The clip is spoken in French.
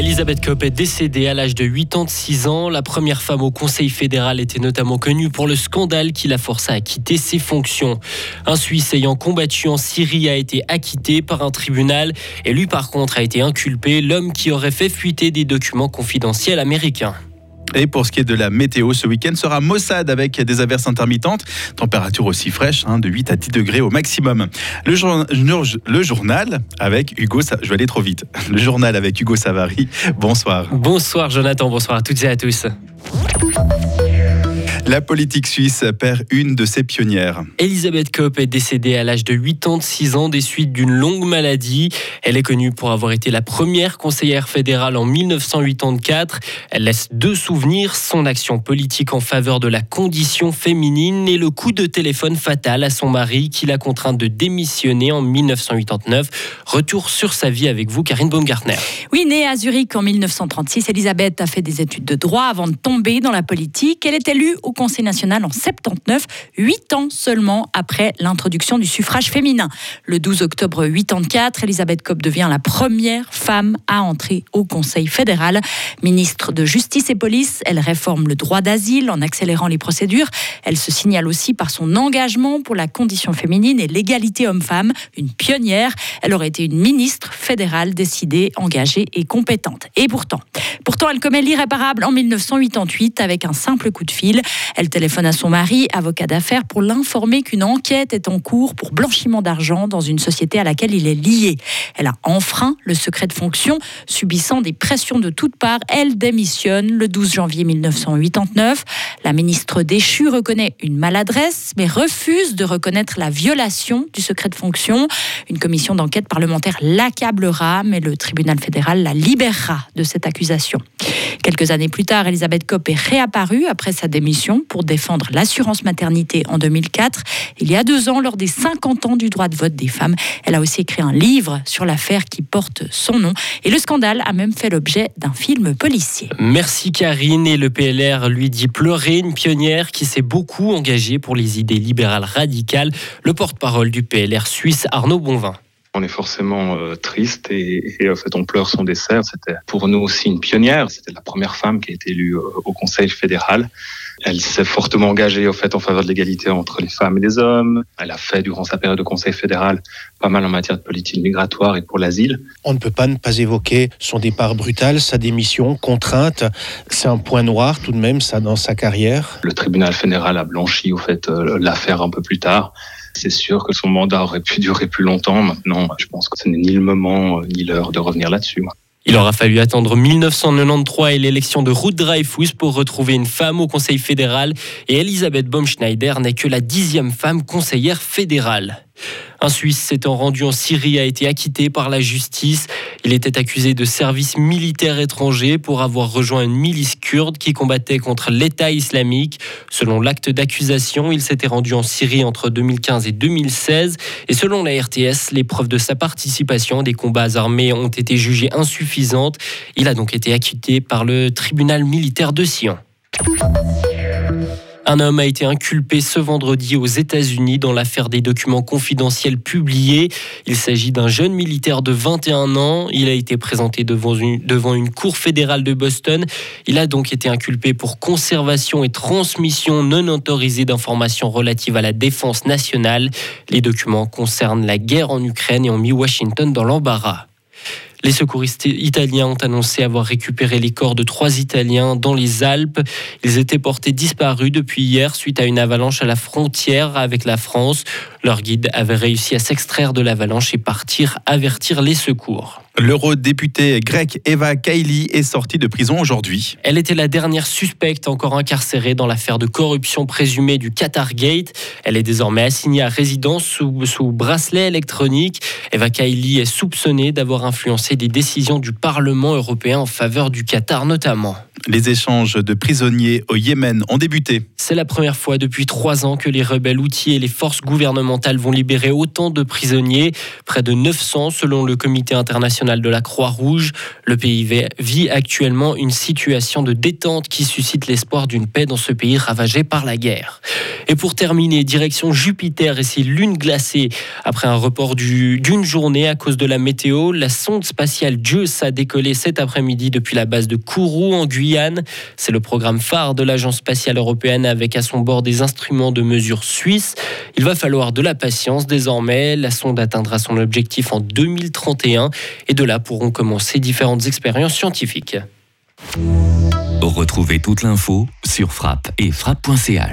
Elisabeth Kopp est décédée à l'âge de 86 ans. La première femme au Conseil fédéral était notamment connue pour le scandale qui l'a forcée à quitter ses fonctions. Un Suisse ayant combattu en Syrie a été acquitté par un tribunal et lui par contre a été inculpé, l'homme qui aurait fait fuiter des documents confidentiels américains. Et pour ce qui est de la météo, ce week-end sera maussade avec des averses intermittentes. Température aussi fraîche, hein, de 8 à 10 degrés au maximum. Le, le journal avec Hugo, je vais aller trop vite. Le journal avec Hugo Savary. Bonsoir. Bonsoir Jonathan, bonsoir à toutes et à tous. La politique suisse perd une de ses pionnières. Elisabeth Kopp est décédée à l'âge de 86 ans des suites d'une longue maladie. Elle est connue pour avoir été la première conseillère fédérale en 1984. Elle laisse deux souvenirs, son action politique en faveur de la condition féminine et le coup de téléphone fatal à son mari qui l'a contrainte de démissionner en 1989. Retour sur sa vie avec vous, Karine Baumgartner. Oui, née à Zurich en 1936, Elisabeth a fait des études de droit avant de tomber dans la politique. Elle est élue au Conseil national en 79, huit ans seulement après l'introduction du suffrage féminin. Le 12 octobre 84, Elisabeth Kopp devient la première femme à entrer au Conseil fédéral. Ministre de Justice et Police, elle réforme le droit d'asile en accélérant les procédures. Elle se signale aussi par son engagement pour la condition féminine et l'égalité homme-femme, une pionnière. Elle aurait été une ministre fédérale décidée, engagée et compétente. Et pourtant, pourtant elle commet l'irréparable en 1988 avec un simple coup de fil. Elle téléphone à son mari, avocat d'affaires, pour l'informer qu'une enquête est en cours pour blanchiment d'argent dans une société à laquelle il est lié. Elle a enfreint le secret de fonction, subissant des pressions de toutes parts. Elle démissionne le 12 janvier 1989. La ministre déchue reconnaît une maladresse, mais refuse de reconnaître la violation du secret de fonction. Une commission d'enquête parlementaire l'accablera, mais le tribunal fédéral la libérera de cette accusation. Quelques années plus tard, Elisabeth Kopp est réapparue après sa démission pour défendre l'assurance maternité en 2004. Il y a deux ans, lors des 50 ans du droit de vote des femmes, elle a aussi écrit un livre sur l'affaire qui porte son nom. Et le scandale a même fait l'objet d'un film policier. Merci Karine. Et le PLR lui dit pleurer, une pionnière qui s'est beaucoup engagée pour les idées libérales radicales. Le porte-parole du PLR suisse, Arnaud Bonvin. On est forcément euh, triste et, en fait on pleure son dessert. C'était pour nous aussi une pionnière. C'était la première femme qui a été élue euh, au Conseil fédéral. Elle s'est fortement engagée au fait en faveur de l'égalité entre les femmes et les hommes. Elle a fait durant sa période au Conseil fédéral pas mal en matière de politique migratoire et pour l'asile. On ne peut pas ne pas évoquer son départ brutal, sa démission, contrainte. C'est un point noir tout de même ça dans sa carrière. Le tribunal fédéral a blanchi au fait euh, l'affaire un peu plus tard. C'est sûr que son mandat aurait pu durer plus longtemps. Maintenant, je pense que ce n'est ni le moment euh, ni l'heure de revenir là-dessus. Il aura fallu attendre 1993 et l'élection de Ruth Dreyfus pour retrouver une femme au Conseil fédéral et Elisabeth Baumschneider n'est que la dixième femme conseillère fédérale. Un Suisse s'étant rendu en Syrie a été acquitté par la justice. Il était accusé de service militaire étranger pour avoir rejoint une milice kurde qui combattait contre l'État islamique. Selon l'acte d'accusation, il s'était rendu en Syrie entre 2015 et 2016. Et selon la RTS, les preuves de sa participation à des combats armés ont été jugées insuffisantes. Il a donc été acquitté par le tribunal militaire de Sion. Un homme a été inculpé ce vendredi aux États-Unis dans l'affaire des documents confidentiels publiés. Il s'agit d'un jeune militaire de 21 ans. Il a été présenté devant une, cour fédérale de Boston. Il a donc été inculpé pour conservation et transmission non autorisée d'informations relatives à la défense nationale. Les documents concernent la guerre en Ukraine et ont mis Washington dans l'embarras. Les secouristes italiens ont annoncé avoir récupéré les corps de trois Italiens dans les Alpes. Ils étaient portés disparus depuis hier suite à une avalanche à la frontière avec la France. Leur guide avait réussi à s'extraire de l'avalanche et partir avertir les secours. L'eurodéputée grecque Eva Kaili est sortie de prison aujourd'hui. Elle était la dernière suspecte encore incarcérée dans l'affaire de corruption présumée du Qatar Gate. Elle est désormais assignée à résidence sous, sous bracelet électronique. Eva Kaili est soupçonnée d'avoir influencé des décisions du Parlement européen en faveur du Qatar notamment. Les échanges de prisonniers au Yémen ont débuté. C'est la première fois depuis trois ans que les rebelles outils et les forces gouvernementales vont libérer autant de prisonniers, près de 900 selon le Comité international de la Croix-Rouge. Le pays vit actuellement une situation de détente qui suscite l'espoir d'une paix dans ce pays ravagé par la guerre. Et pour terminer, direction Jupiter et ses lunes glacées. Après un report d'une journée à cause de la météo, la sonde spatiale JUICE a décollé cet après-midi depuis la base de Kourou en Guyane. C'est le programme phare de l'Agence spatiale européenne avec à son bord des instruments de mesure suisses. Il va falloir de la patience désormais. La sonde atteindra son objectif en 2031 et de là pourront commencer différentes expériences scientifiques. Retrouvez toute l'info sur frappe et frappe.ch.